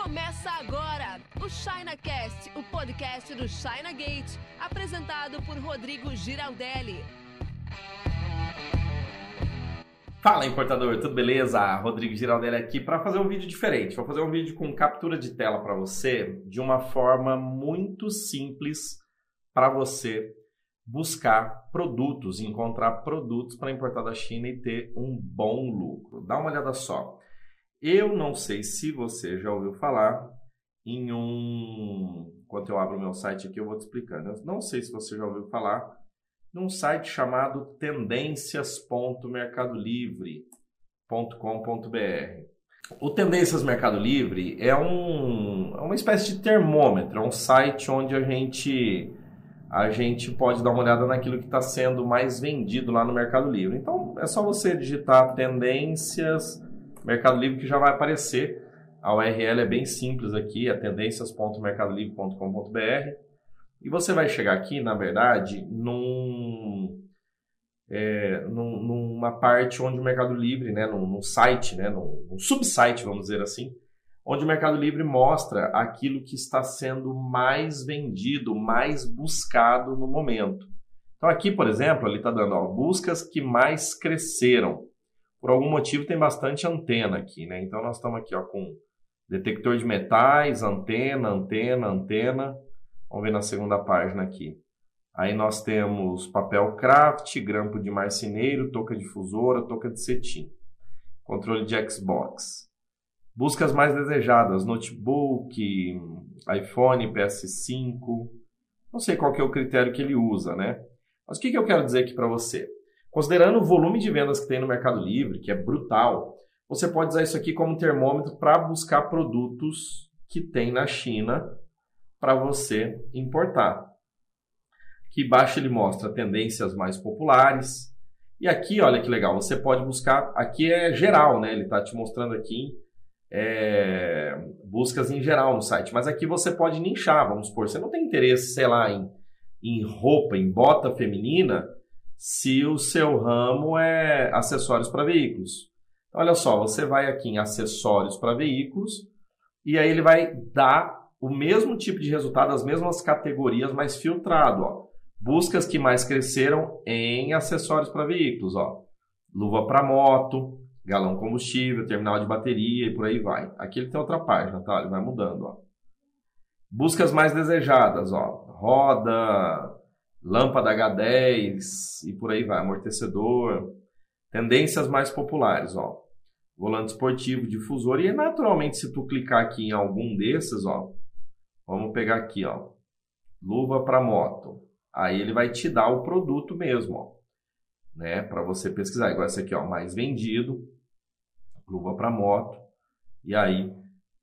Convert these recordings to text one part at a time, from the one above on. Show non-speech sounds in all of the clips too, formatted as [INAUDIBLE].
Começa agora o ChinaCast, o podcast do China Gate, apresentado por Rodrigo Giraldelli. Fala importador, tudo beleza? Rodrigo Giraldelli aqui para fazer um vídeo diferente. Vou fazer um vídeo com captura de tela para você de uma forma muito simples para você buscar produtos, encontrar produtos para importar da China e ter um bom lucro. Dá uma olhada só. Eu não sei se você já ouviu falar em um. Enquanto eu abro meu site aqui, eu vou te explicando. Eu não sei se você já ouviu falar num site chamado tendências.mercadolivre.com.br. O Tendências Mercado Livre é, um, é uma espécie de termômetro, é um site onde a gente a gente pode dar uma olhada naquilo que está sendo mais vendido lá no Mercado Livre. Então é só você digitar tendências Mercado Livre que já vai aparecer. A URL é bem simples aqui, é tendências.mercadolivre.com.br. E você vai chegar aqui, na verdade, num, é, num, numa parte onde o Mercado Livre, né, num, num site, né, num, num subsite, vamos dizer assim, onde o Mercado Livre mostra aquilo que está sendo mais vendido, mais buscado no momento. Então aqui, por exemplo, ele está dando ó, buscas que mais cresceram. Por algum motivo tem bastante antena aqui, né? Então nós estamos aqui ó, com detector de metais, antena, antena, antena. Vamos ver na segunda página aqui. Aí nós temos papel craft, grampo de marceneiro, touca difusora, touca de cetim. Controle de Xbox. Buscas mais desejadas, notebook, iPhone, PS5. Não sei qual que é o critério que ele usa, né? Mas o que, que eu quero dizer aqui para você? Considerando o volume de vendas que tem no Mercado Livre, que é brutal, você pode usar isso aqui como termômetro para buscar produtos que tem na China para você importar. Aqui embaixo ele mostra tendências mais populares. E aqui, olha que legal, você pode buscar. Aqui é geral, né? Ele está te mostrando aqui é, buscas em geral no site. Mas aqui você pode nichar, vamos supor. Você não tem interesse, sei lá, em, em roupa, em bota feminina se o seu ramo é acessórios para veículos. Então, olha só, você vai aqui em acessórios para veículos e aí ele vai dar o mesmo tipo de resultado, as mesmas categorias, mas filtrado. Ó. Buscas que mais cresceram em acessórios para veículos. Ó. Luva para moto, galão combustível, terminal de bateria e por aí vai. Aqui ele tem outra página, tá? Ele vai mudando. Ó. Buscas mais desejadas, ó. roda, lâmpada H10 e por aí vai, amortecedor. Tendências mais populares, ó. Volante esportivo, difusor. E naturalmente, se tu clicar aqui em algum desses, ó, vamos pegar aqui, ó, luva para moto. Aí ele vai te dar o produto mesmo, ó, né, para você pesquisar. Igual esse aqui, ó, mais vendido, luva para moto. E aí,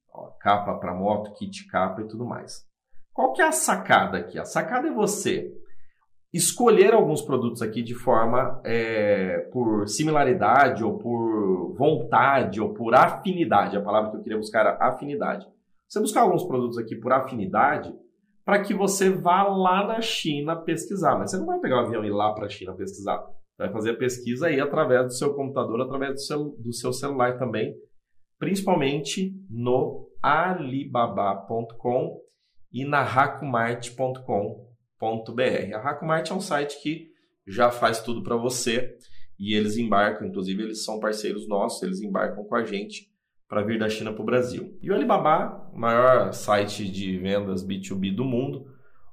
ó, capa para moto, kit capa e tudo mais. Qual que é a sacada aqui? A sacada é você escolher alguns produtos aqui de forma é, por similaridade ou por vontade ou por afinidade, a palavra que eu queria buscar era afinidade. Você buscar alguns produtos aqui por afinidade para que você vá lá na China pesquisar, mas você não vai pegar o avião e ir lá para a China pesquisar. Vai fazer a pesquisa aí através do seu computador, através do seu, do seu celular também, principalmente no alibaba.com e na a Hacomart é um site que já faz tudo para você e eles embarcam, inclusive eles são parceiros nossos, eles embarcam com a gente para vir da China para o Brasil. E o Alibaba, maior site de vendas B2B do mundo,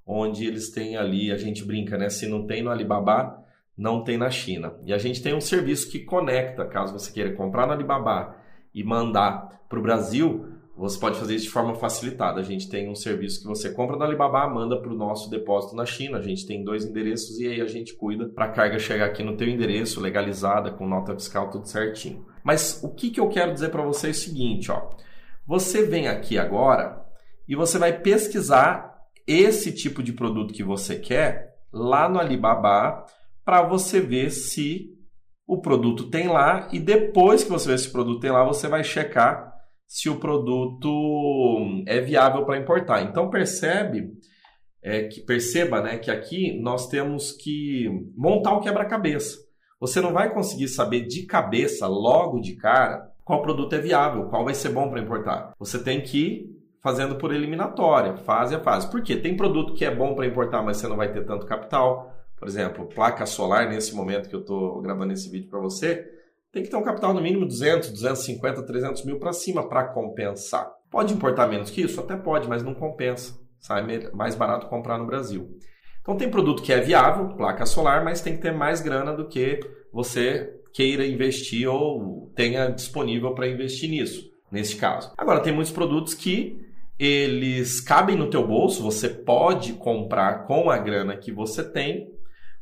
onde eles têm ali, a gente brinca, né? Se não tem no Alibaba, não tem na China. E a gente tem um serviço que conecta, caso você queira comprar no Alibaba e mandar para o Brasil, você pode fazer isso de forma facilitada. A gente tem um serviço que você compra no Alibaba, manda para o nosso depósito na China. A gente tem dois endereços e aí a gente cuida para a carga chegar aqui no teu endereço, legalizada, com nota fiscal, tudo certinho. Mas o que, que eu quero dizer para você é o seguinte, ó. Você vem aqui agora e você vai pesquisar esse tipo de produto que você quer lá no Alibaba para você ver se o produto tem lá e depois que você ver se o produto tem lá, você vai checar se o produto é viável para importar. Então percebe é, que perceba né, que aqui nós temos que montar o quebra-cabeça. Você não vai conseguir saber de cabeça, logo de cara, qual produto é viável, qual vai ser bom para importar. Você tem que ir fazendo por eliminatória, fase a fase. Por quê? Tem produto que é bom para importar, mas você não vai ter tanto capital. Por exemplo, placa solar, nesse momento que eu estou gravando esse vídeo para você, tem que ter um capital no mínimo 200, 250, 300 mil para cima para compensar. Pode importar menos que isso? Até pode, mas não compensa. Sai mais barato comprar no Brasil. Então tem produto que é viável, placa solar, mas tem que ter mais grana do que você queira investir ou tenha disponível para investir nisso, nesse caso. Agora tem muitos produtos que eles cabem no teu bolso, você pode comprar com a grana que você tem,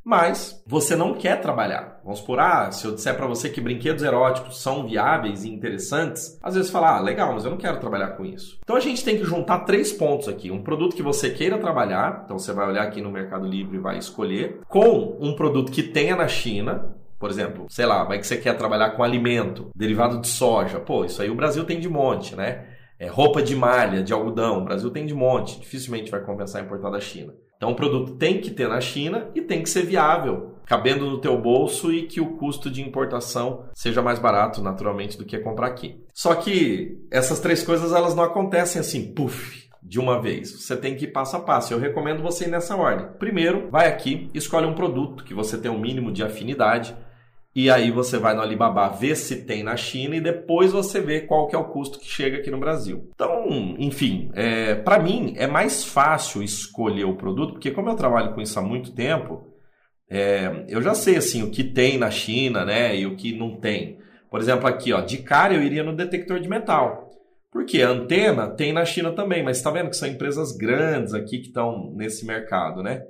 mas você não quer trabalhar. Vamos por ah, se eu disser para você que brinquedos eróticos são viáveis e interessantes, às vezes falar, ah, legal, mas eu não quero trabalhar com isso. Então a gente tem que juntar três pontos aqui: um produto que você queira trabalhar, então você vai olhar aqui no Mercado Livre e vai escolher, com um produto que tenha na China, por exemplo, sei lá, vai que você quer trabalhar com alimento, derivado de soja. Pô, isso aí o Brasil tem de monte, né? É, roupa de malha, de algodão, o Brasil tem de monte. Dificilmente vai compensar importar da China. Então o produto tem que ter na China e tem que ser viável, cabendo no teu bolso e que o custo de importação seja mais barato, naturalmente, do que comprar aqui. Só que essas três coisas elas não acontecem assim, puff, de uma vez. Você tem que ir passo a passo. Eu recomendo você ir nessa ordem. Primeiro, vai aqui, escolhe um produto que você tem um mínimo de afinidade e aí você vai no Alibaba ver se tem na China e depois você vê qual que é o custo que chega aqui no Brasil. Então, enfim, é, para mim é mais fácil escolher o produto, porque como eu trabalho com isso há muito tempo, é, eu já sei assim o que tem na China, né, e o que não tem. Por exemplo, aqui, ó, de cara eu iria no detector de metal. Porque a antena tem na China também, mas está vendo que são empresas grandes aqui que estão nesse mercado, né?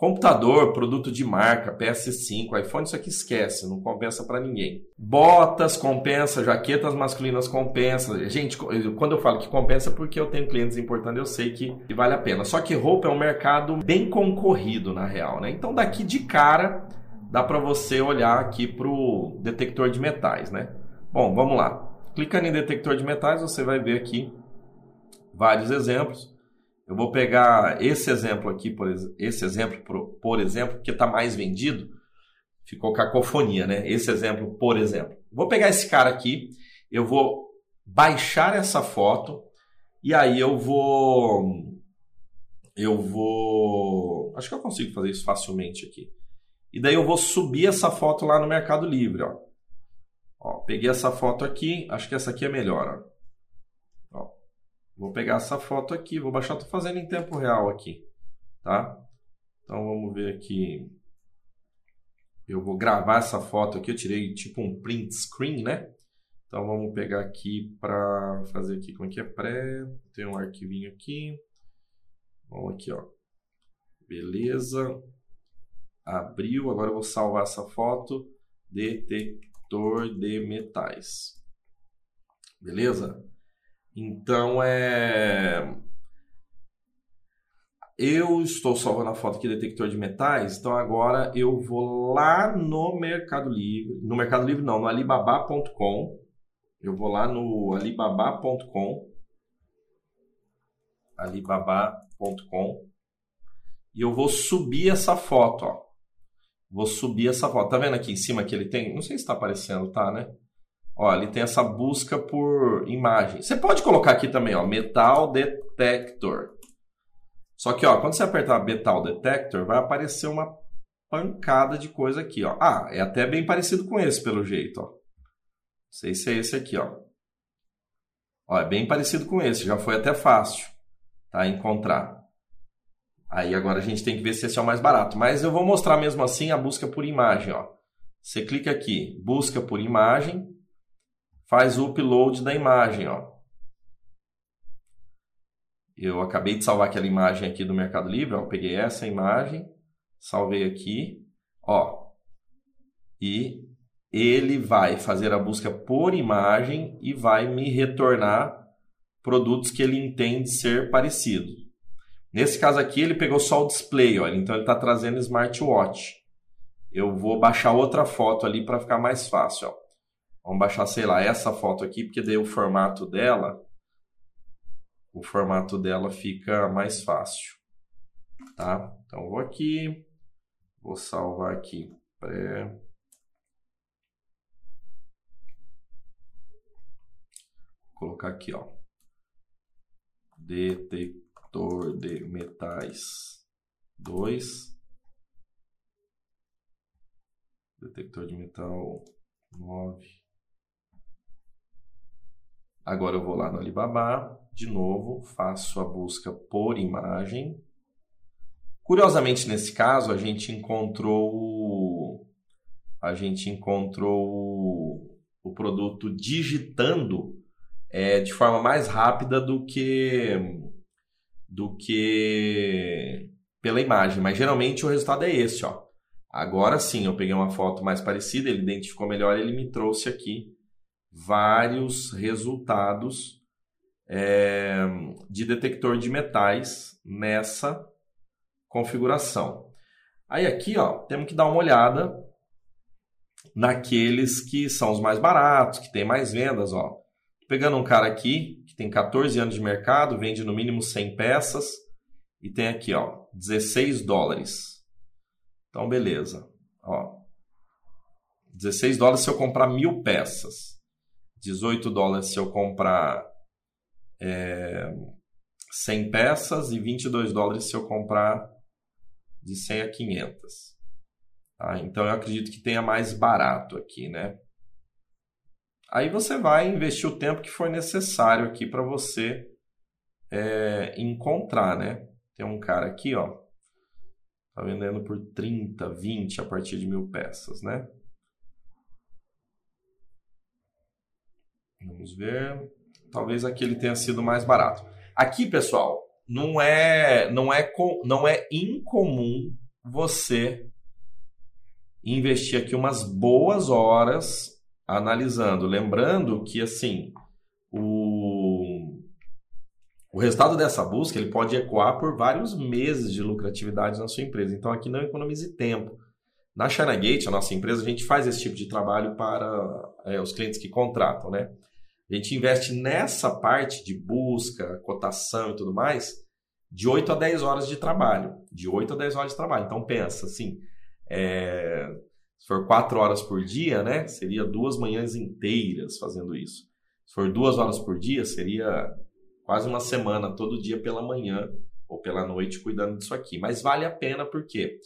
Computador, produto de marca, PS5, iPhone, isso aqui esquece, não compensa para ninguém. Botas compensa, jaquetas masculinas compensa. Gente, quando eu falo que compensa é porque eu tenho clientes importando, eu sei que vale a pena. Só que roupa é um mercado bem concorrido na real, né? Então daqui de cara dá para você olhar aqui pro detector de metais, né? Bom, vamos lá. Clicando em detector de metais, você vai ver aqui vários exemplos. Eu vou pegar esse exemplo aqui, por, esse exemplo, por, por exemplo, que está mais vendido. Ficou cacofonia, né? Esse exemplo, por exemplo. Vou pegar esse cara aqui, eu vou baixar essa foto e aí eu vou eu vou, acho que eu consigo fazer isso facilmente aqui. E daí eu vou subir essa foto lá no Mercado Livre, ó. ó peguei essa foto aqui, acho que essa aqui é melhor, ó. Vou pegar essa foto aqui, vou baixar, estou fazendo em tempo real aqui, tá? Então vamos ver aqui. Eu vou gravar essa foto aqui, eu tirei tipo um print screen, né? Então vamos pegar aqui para fazer aqui como é que é pré, tem um arquivinho aqui. Vamos aqui, ó. Beleza. Abriu, agora eu vou salvar essa foto. Detector de metais. Beleza? Então é. Eu estou salvando a foto aqui detector de metais, então agora eu vou lá no Mercado Livre, no Mercado Livre não, no alibaba.com. Eu vou lá no alibaba.com alibaba.com e eu vou subir essa foto, ó. Vou subir essa foto. Tá vendo aqui em cima que ele tem? Não sei se está aparecendo, tá, né? Ó, ele tem essa busca por imagem. Você pode colocar aqui também, ó, metal detector. Só que, ó, quando você apertar metal detector, vai aparecer uma pancada de coisa aqui, ó. Ah, é até bem parecido com esse, pelo jeito, ó. Não sei se é esse aqui, ó. Ó, é bem parecido com esse, já foi até fácil, tá, encontrar. Aí agora a gente tem que ver se esse é o mais barato. Mas eu vou mostrar mesmo assim a busca por imagem, ó. Você clica aqui, busca por imagem, faz o upload da imagem, ó. Eu acabei de salvar aquela imagem aqui do Mercado Livre, ó. Peguei essa imagem, salvei aqui, ó. E ele vai fazer a busca por imagem e vai me retornar produtos que ele entende ser parecidos. Nesse caso aqui, ele pegou só o display, ó. então ele está trazendo smartwatch. Eu vou baixar outra foto ali para ficar mais fácil. Ó. Vamos baixar, sei lá, essa foto aqui, porque daí o formato dela, o formato dela fica mais fácil, tá? Então vou aqui, vou salvar aqui pré colocar aqui, ó. Detector de metais 2. Detector de metal 9. Agora eu vou lá no Alibaba, de novo, faço a busca por imagem. Curiosamente, nesse caso, a gente encontrou a gente encontrou o produto digitando é, de forma mais rápida do que do que pela imagem, mas geralmente o resultado é esse, ó. Agora sim, eu peguei uma foto mais parecida, ele identificou melhor, ele me trouxe aqui vários resultados é, de detector de metais nessa configuração. Aí aqui, ó, temos que dar uma olhada naqueles que são os mais baratos, que tem mais vendas, ó. Pegando um cara aqui que tem 14 anos de mercado, vende no mínimo 100 peças e tem aqui, ó, 16 dólares. Então, beleza. Ó, 16 dólares se eu comprar mil peças. 18 dólares se eu comprar é, 100 peças e 22 dólares se eu comprar de 100 a 500. Tá? Então eu acredito que tenha mais barato aqui, né? Aí você vai investir o tempo que for necessário aqui para você é, encontrar, né? Tem um cara aqui, ó, tá vendendo por 30, 20 a partir de mil peças, né? Vamos ver. Talvez aquele tenha sido mais barato. Aqui, pessoal, não é não é não é incomum você investir aqui umas boas horas analisando, lembrando que assim o, o resultado dessa busca ele pode ecoar por vários meses de lucratividade na sua empresa. Então aqui não economize tempo. Na ChinaGate, a nossa empresa, a gente faz esse tipo de trabalho para é, os clientes que contratam, né? A gente investe nessa parte de busca, cotação e tudo mais, de 8 a 10 horas de trabalho. De 8 a 10 horas de trabalho. Então pensa assim, é, se for 4 horas por dia, né? Seria duas manhãs inteiras fazendo isso. Se for duas horas por dia, seria quase uma semana, todo dia pela manhã ou pela noite cuidando disso aqui. Mas vale a pena porque,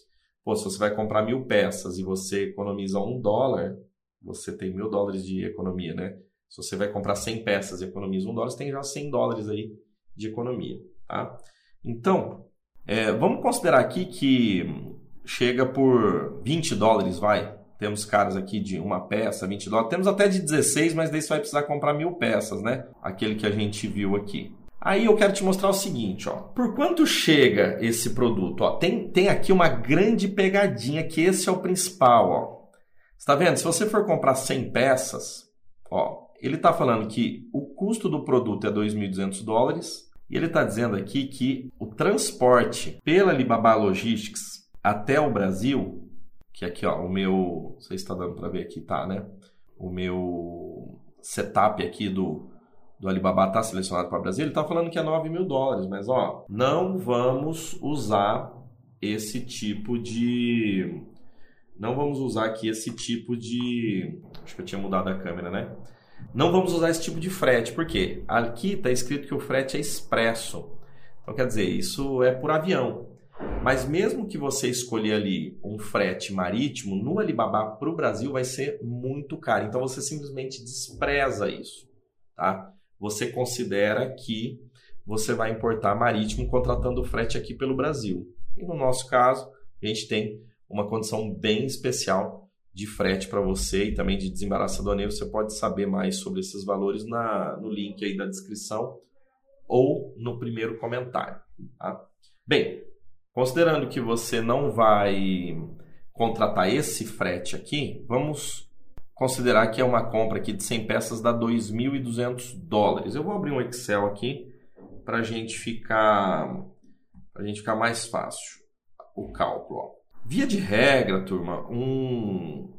pô, se você vai comprar mil peças e você economiza um dólar, você tem mil dólares de economia, né? Se você vai comprar 100 peças e economiza um dólar, você tem já 100 dólares aí de economia, tá? Então, é, vamos considerar aqui que chega por 20 dólares, vai. Temos caras aqui de uma peça, 20 dólares. Temos até de 16, mas daí você vai precisar comprar mil peças, né? Aquele que a gente viu aqui. Aí eu quero te mostrar o seguinte, ó. Por quanto chega esse produto? Ó, tem, tem aqui uma grande pegadinha que esse é o principal, ó. Está vendo? Se você for comprar 100 peças, ó, ele está falando que o custo do produto é 2.200 dólares e ele está dizendo aqui que o transporte pela Alibaba Logistics até o Brasil, que aqui ó, o meu, você está dando para ver aqui, tá, né? O meu setup aqui do, do Alibaba está selecionado para o Brasil, ele está falando que é 9 mil dólares, mas ó, não vamos usar esse tipo de. Não vamos usar aqui esse tipo de. Acho que eu tinha mudado a câmera, né? Não vamos usar esse tipo de frete, porque aqui está escrito que o frete é expresso. Então, quer dizer, isso é por avião. Mas mesmo que você escolher ali um frete marítimo, no Alibaba para o Brasil vai ser muito caro. Então, você simplesmente despreza isso. Tá? Você considera que você vai importar marítimo contratando frete aqui pelo Brasil. E no nosso caso, a gente tem uma condição bem especial de frete para você e também de desembaraço aduaneiro, você pode saber mais sobre esses valores na, no link aí da descrição ou no primeiro comentário. Tá? Bem, considerando que você não vai contratar esse frete aqui, vamos considerar que é uma compra aqui de 100 peças dá 2.200 dólares. Eu vou abrir um Excel aqui para gente ficar para gente ficar mais fácil o cálculo. Ó. Via de regra, turma, um,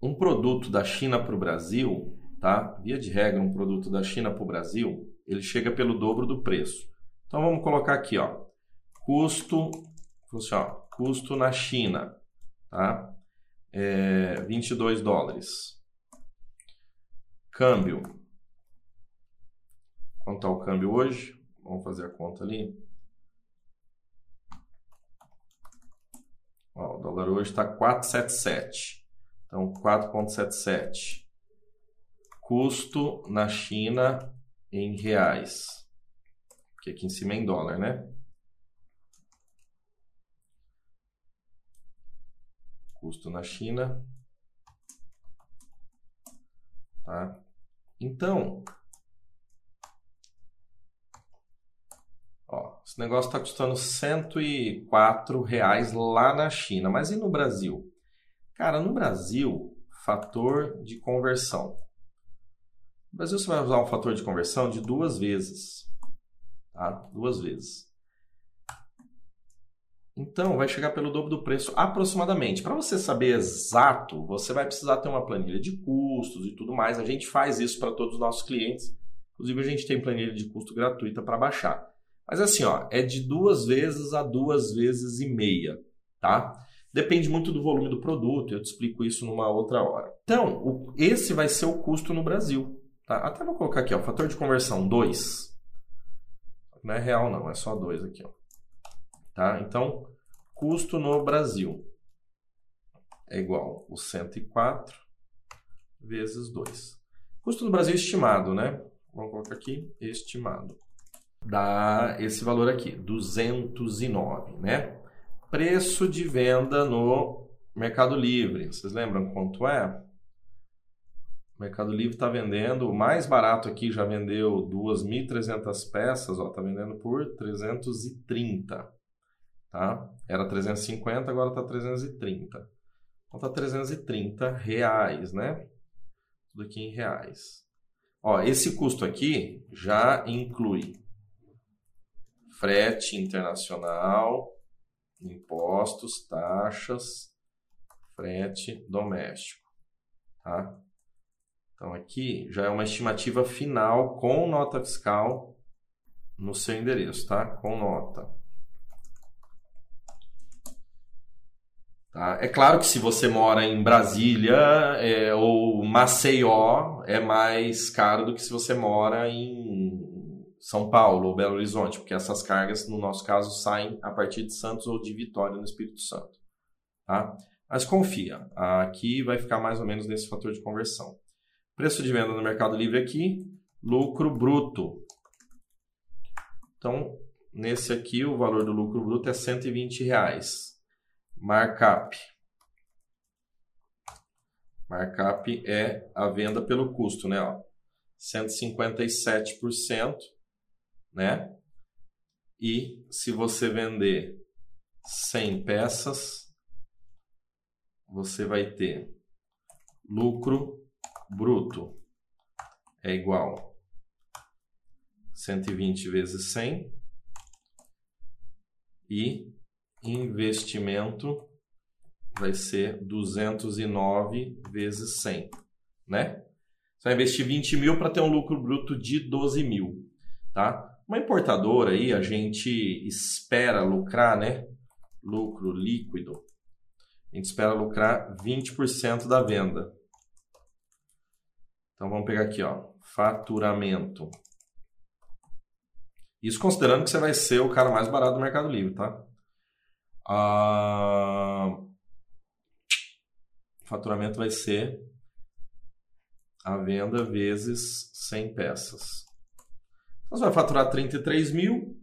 um produto da China para o Brasil, tá? Via de regra, um produto da China para o Brasil, ele chega pelo dobro do preço. Então vamos colocar aqui, ó, custo, assim, ó, custo na China, tá? É, 22 dólares. Câmbio Quanto está o câmbio hoje? Vamos fazer a conta ali. Ó, o dólar hoje está 4,77. Então, 4,77. Custo na China em reais. Porque aqui em cima é em dólar, né? Custo na China. Tá? Então, ó, esse negócio está custando 104 reais lá na China. Mas e no Brasil? Cara, no Brasil, fator de conversão. No Brasil você vai usar um fator de conversão de duas vezes. Tá? Duas vezes. Então, vai chegar pelo dobro do preço aproximadamente. Para você saber exato, você vai precisar ter uma planilha de custos e tudo mais. A gente faz isso para todos os nossos clientes. Inclusive, a gente tem planilha de custo gratuita para baixar. Mas assim, ó, é de duas vezes a duas vezes e meia, tá? Depende muito do volume do produto, eu te explico isso numa outra hora. Então, o, esse vai ser o custo no Brasil. Tá? Até vou colocar aqui, ó, fator de conversão 2. Não é real não, é só 2 aqui. Ó. Tá? Então, custo no Brasil é igual o 104 vezes 2. Custo no Brasil estimado, né? Vamos colocar aqui, estimado. Dá esse valor aqui, 209, né? Preço de venda no Mercado Livre. Vocês lembram quanto é? O Mercado Livre está vendendo, o mais barato aqui já vendeu 2.300 peças, está vendendo por 330. Tá? Era 350, agora está 330. Então está 330 reais, né? Tudo aqui em reais. Ó, esse custo aqui já inclui frete internacional, impostos, taxas, frete doméstico, tá? Então aqui já é uma estimativa final com nota fiscal no seu endereço, tá? Com nota. Tá? É claro que se você mora em Brasília é, ou Maceió, é mais caro do que se você mora em São Paulo ou Belo Horizonte, porque essas cargas, no nosso caso, saem a partir de Santos ou de Vitória, no Espírito Santo. Tá? Mas confia, aqui vai ficar mais ou menos nesse fator de conversão. Preço de venda no Mercado Livre aqui, lucro bruto. Então, nesse aqui, o valor do lucro bruto é 120 reais. Markup. Markup é a venda pelo custo, né? Ó, 157%, né? E se você vender 100 peças, você vai ter lucro bruto é igual 120 vezes 100 e investimento vai ser 209 vezes 100, né? Você vai investir 20 mil para ter um lucro bruto de 12 mil, tá? Uma importadora aí, a gente espera lucrar, né? Lucro líquido. A gente espera lucrar 20% da venda. Então vamos pegar aqui, ó, faturamento. Isso considerando que você vai ser o cara mais barato do Mercado Livre, tá? Ah, faturamento vai ser a venda vezes 100 peças. Então, você vai faturar 33 mil,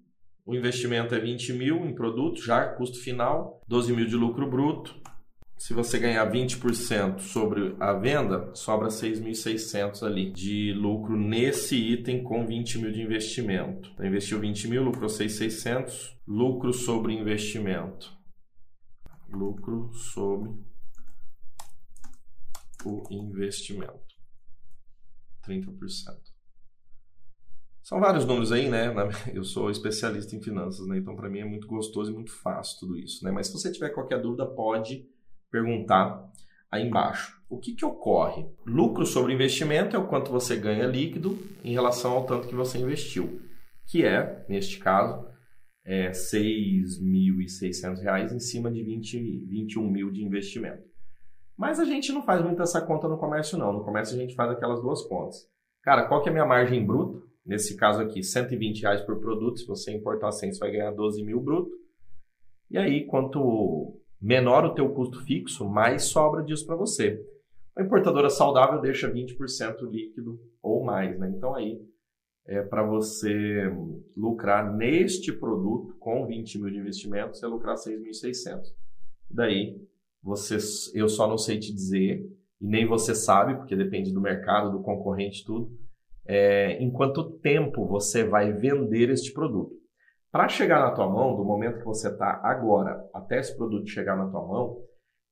o investimento é 20 mil em produto, já custo final, 12 mil de lucro bruto, se você ganhar 20% sobre a venda, sobra 6.600 ali de lucro nesse item com 20 mil de investimento. Então, investiu 20 mil, lucrou 6.600. Lucro sobre investimento. Lucro sobre o investimento. 30%. São vários números aí, né? [LAUGHS] Eu sou especialista em finanças, né? Então, para mim é muito gostoso e muito fácil tudo isso, né? Mas se você tiver qualquer dúvida, pode perguntar aí embaixo. O que, que ocorre? Lucro sobre investimento é o quanto você ganha líquido em relação ao tanto que você investiu, que é, neste caso, é R$ 6.600 em cima de 20, 21 mil de investimento. Mas a gente não faz muito essa conta no comércio, não. No comércio a gente faz aquelas duas contas. Cara, qual que é a minha margem bruta? Nesse caso aqui, 120 reais por produto. Se você importar 100, você vai ganhar 12 mil bruto. E aí, quanto menor o teu custo fixo, mais sobra disso para você. A importadora saudável deixa 20% líquido ou mais, né? Então aí é para você lucrar neste produto com 20 mil de investimento, você lucrar 6.600. Daí você, eu só não sei te dizer e nem você sabe, porque depende do mercado, do concorrente, tudo. É, em quanto tempo você vai vender este produto? Para chegar na tua mão, do momento que você está agora até esse produto chegar na tua mão,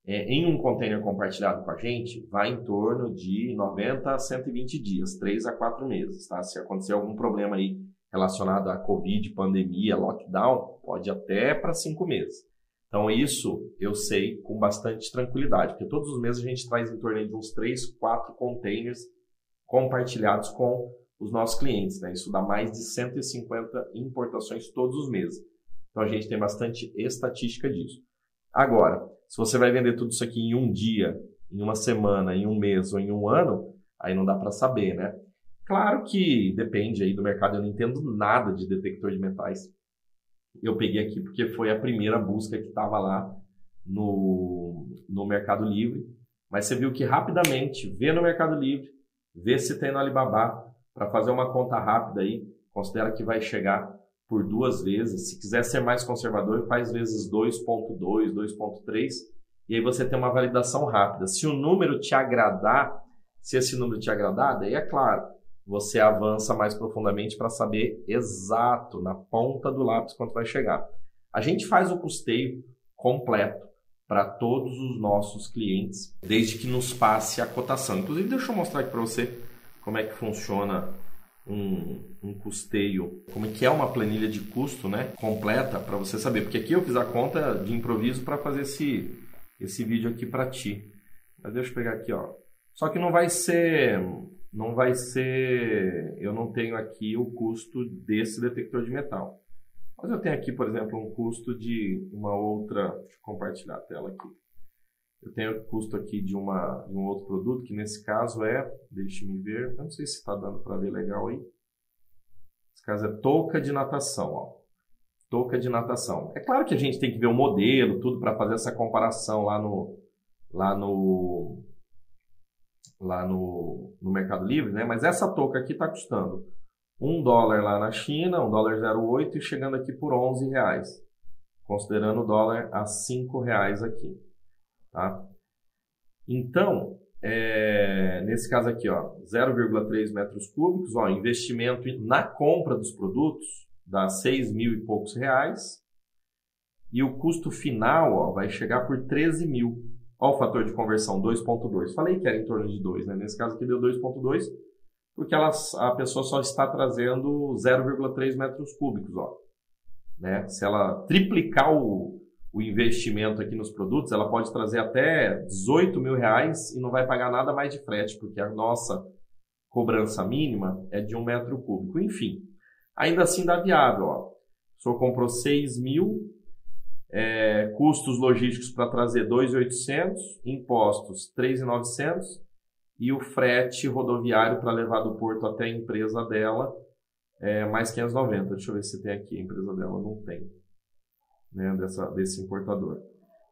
é, em um container compartilhado com a gente, vai em torno de 90 a 120 dias, 3 a 4 meses. Tá? Se acontecer algum problema aí relacionado à Covid, pandemia, lockdown, pode até para 5 meses. Então, isso eu sei com bastante tranquilidade, porque todos os meses a gente traz em torno de uns 3, 4 containers compartilhados com os nossos clientes. Né? Isso dá mais de 150 importações todos os meses. Então a gente tem bastante estatística disso. Agora, se você vai vender tudo isso aqui em um dia, em uma semana, em um mês ou em um ano, aí não dá para saber, né? Claro que depende aí do mercado, eu não entendo nada de detector de metais. Eu peguei aqui porque foi a primeira busca que estava lá no, no Mercado Livre. Mas você viu que rapidamente, vê no Mercado Livre, vê se tem no Alibaba, para fazer uma conta rápida aí, considera que vai chegar por duas vezes. Se quiser ser mais conservador, faz vezes 2.2, 2.3, e aí você tem uma validação rápida. Se o número te agradar, se esse número te agradar, daí é claro, você avança mais profundamente para saber exato, na ponta do lápis, quanto vai chegar. A gente faz o custeio completo para todos os nossos clientes, desde que nos passe a cotação. Inclusive, deixa eu mostrar aqui para você como é que funciona um, um, custeio, como é que é uma planilha de custo, né, completa para você saber, porque aqui eu fiz a conta de improviso para fazer esse esse vídeo aqui para ti. Mas deixa eu pegar aqui, ó. Só que não vai ser não vai ser, eu não tenho aqui o custo desse detector de metal. Mas eu tenho aqui, por exemplo, um custo de uma outra, deixa eu compartilhar a tela aqui. Eu tenho custo aqui de, uma, de um outro produto, que nesse caso é, deixe-me ver, eu não sei se está dando para ver legal aí. Esse caso é touca de natação, ó. Touca de natação. É claro que a gente tem que ver o modelo, tudo para fazer essa comparação lá no lá no lá no, no Mercado Livre, né? Mas essa touca aqui está custando um dólar lá na China, um dólar 0,8 e chegando aqui por 11 reais, considerando o dólar a 5 reais aqui. Tá? Então, é, nesse caso aqui, 0,3 metros cúbicos, ó, investimento na compra dos produtos dá 6 mil e poucos reais. E o custo final ó, vai chegar por 13 mil. Olha o fator de conversão, 2.2. Falei que era em torno de 2, né? Nesse caso aqui deu 2.2, porque ela, a pessoa só está trazendo 0,3 metros cúbicos. Ó. Né? Se ela triplicar o, o investimento aqui nos produtos, ela pode trazer até 18 mil reais e não vai pagar nada mais de frete, porque a nossa cobrança mínima é de um metro cúbico. Enfim, ainda assim dá viável. Ó. O senhor comprou 6 mil, é, custos logísticos para trazer 2.800, impostos 3.900 e o frete rodoviário para levar do porto até a empresa dela é mais 590. Deixa eu ver se tem aqui. A empresa dela não tem né, dessa, desse importador.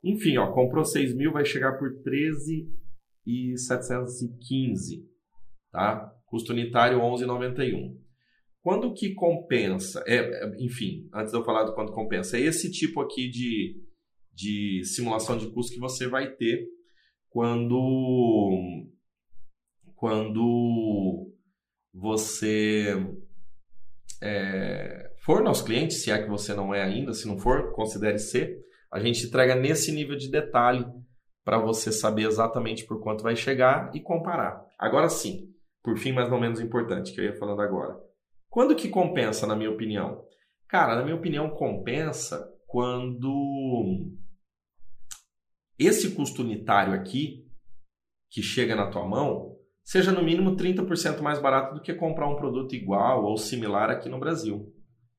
Enfim, ó, comprou 6 mil, vai chegar por 13,715, tá? Custo unitário 11,91. Quando que compensa? É, é, enfim, antes de eu falar do quanto compensa, é esse tipo aqui de, de simulação de custo que você vai ter quando quando você é, for nosso cliente, se é que você não é ainda, se não for, considere ser. A gente entrega nesse nível de detalhe para você saber exatamente por quanto vai chegar e comparar. Agora sim, por fim, mais ou menos importante, que eu ia falando agora. Quando que compensa, na minha opinião? Cara, na minha opinião, compensa quando esse custo unitário aqui, que chega na tua mão, seja no mínimo 30% mais barato do que comprar um produto igual ou similar aqui no Brasil.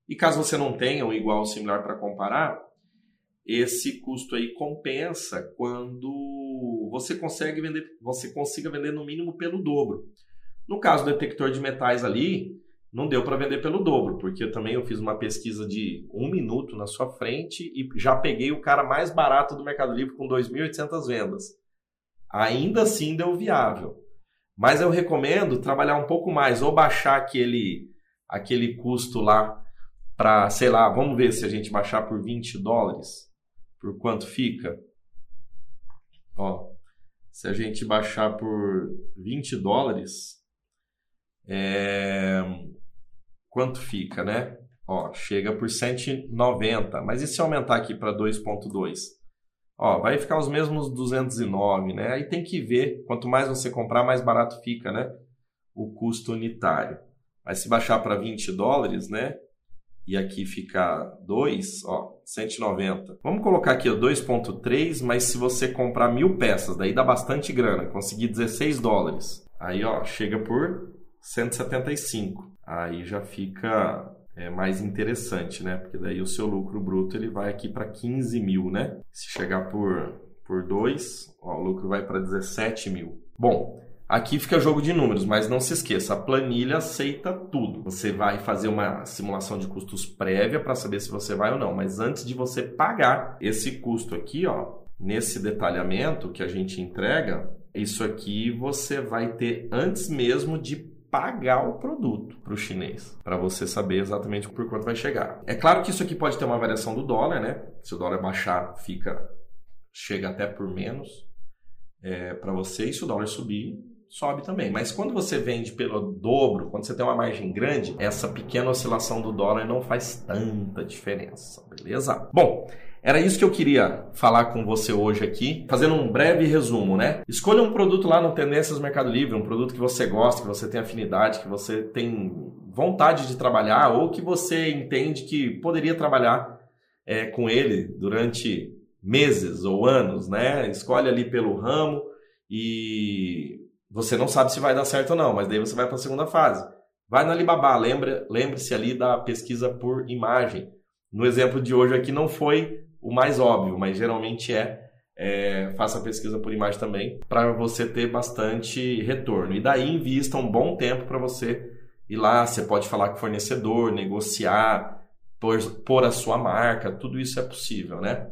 E caso você não tenha um igual ou similar para comparar, esse custo aí compensa quando você consegue vender, você consiga vender no mínimo pelo dobro. No caso do detector de metais ali, não deu para vender pelo dobro, porque também eu fiz uma pesquisa de um minuto na sua frente e já peguei o cara mais barato do Mercado Livre com 2.800 vendas. Ainda assim deu viável. Mas eu recomendo trabalhar um pouco mais, ou baixar aquele, aquele custo lá para, sei lá, vamos ver se a gente baixar por 20 dólares. Por quanto fica? Ó, se a gente baixar por 20 dólares, é... quanto fica, né? Ó, chega por 190. Mas e se aumentar aqui para 2.2? Ó, vai ficar os mesmos 209, né? Aí tem que ver, quanto mais você comprar, mais barato fica, né? O custo unitário. Mas se baixar para 20 dólares, né? E aqui ficar 2, ó, 190. Vamos colocar aqui 2.3, mas se você comprar mil peças, daí dá bastante grana, conseguir 16 dólares. Aí, ó, chega por 175. Aí já fica é, mais interessante, né? Porque daí o seu lucro bruto ele vai aqui para 15 mil, né? Se chegar por, por 2, ó, o lucro vai para 17 mil. Bom, Aqui fica jogo de números, mas não se esqueça, a planilha aceita tudo. Você vai fazer uma simulação de custos prévia para saber se você vai ou não, mas antes de você pagar esse custo aqui, ó, nesse detalhamento que a gente entrega, isso aqui você vai ter antes mesmo de pagar o produto para o chinês, para você saber exatamente por quanto vai chegar. É claro que isso aqui pode ter uma variação do dólar, né? Se o dólar baixar, fica chega até por menos é, para você. E se o dólar subir, sobe também. Mas quando você vende pelo dobro, quando você tem uma margem grande, essa pequena oscilação do dólar não faz tanta diferença, beleza? Bom, era isso que eu queria falar com você hoje aqui, fazendo um breve resumo, né? Escolha um produto lá no Tendências Mercado Livre, um produto que você gosta, que você tem afinidade, que você tem vontade de trabalhar ou que você entende que poderia trabalhar é, com ele durante meses ou anos, né? Escolhe ali pelo ramo e você não sabe se vai dar certo ou não, mas daí você vai para a segunda fase. Vai no Alibaba, lembre-se ali da pesquisa por imagem. No exemplo de hoje aqui não foi o mais óbvio, mas geralmente é. é faça pesquisa por imagem também, para você ter bastante retorno. E daí invista um bom tempo para você ir lá. Você pode falar com o fornecedor, negociar, pôr, pôr a sua marca, tudo isso é possível, né?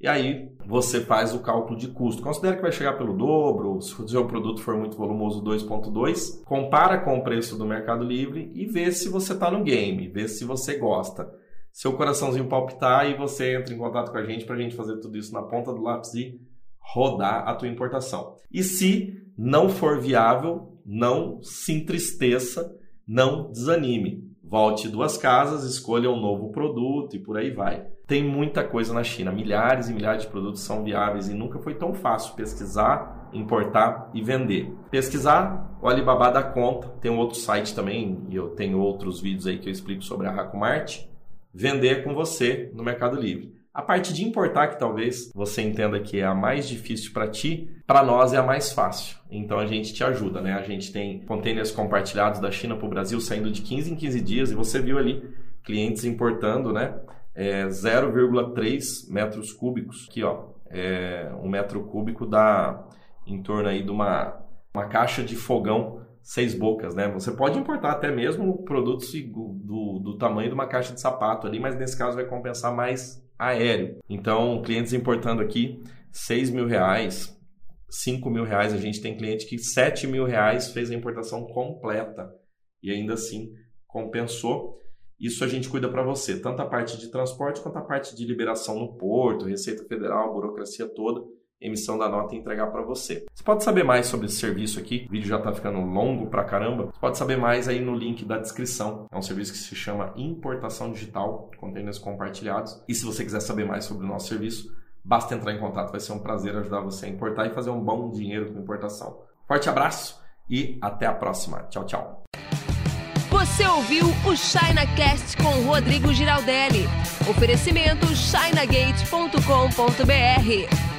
E aí você faz o cálculo de custo. Considera que vai chegar pelo dobro, se o seu produto for muito volumoso 2.2, compara com o preço do Mercado Livre e vê se você está no game, vê se você gosta. Seu coraçãozinho palpitar e você entra em contato com a gente para a gente fazer tudo isso na ponta do lápis e rodar a tua importação. E se não for viável, não se entristeça, não desanime. Volte duas casas, escolha um novo produto e por aí vai. Tem muita coisa na China, milhares e milhares de produtos são viáveis e nunca foi tão fácil pesquisar, importar e vender. Pesquisar, o Alibaba dá conta, tem um outro site também, e eu tenho outros vídeos aí que eu explico sobre a Hacomart. Vender com você no Mercado Livre. A parte de importar, que talvez você entenda que é a mais difícil para ti, para nós é a mais fácil. Então a gente te ajuda, né? A gente tem containers compartilhados da China para o Brasil saindo de 15 em 15 dias e você viu ali clientes importando, né? é 0,3 metros cúbicos. Aqui, ó, é, um metro cúbico dá em torno aí de uma, uma caixa de fogão seis bocas, né? Você pode importar até mesmo produtos do, do tamanho de uma caixa de sapato ali, mas nesse caso vai compensar mais aéreo. Então, clientes importando aqui 6 mil reais, 5 mil reais, a gente tem cliente que 7 mil reais fez a importação completa e ainda assim compensou. Isso a gente cuida para você, tanto a parte de transporte quanto a parte de liberação no porto, Receita Federal, burocracia toda, emissão da nota e entregar para você. Você pode saber mais sobre esse serviço aqui, o vídeo já está ficando longo pra caramba. Você pode saber mais aí no link da descrição. É um serviço que se chama Importação Digital, containers compartilhados. E se você quiser saber mais sobre o nosso serviço, basta entrar em contato, vai ser um prazer ajudar você a importar e fazer um bom dinheiro com importação. Forte abraço e até a próxima. Tchau, tchau. Você ouviu o ChinaCast com Rodrigo Giraldelli. Oferecimento chinagate.com.br.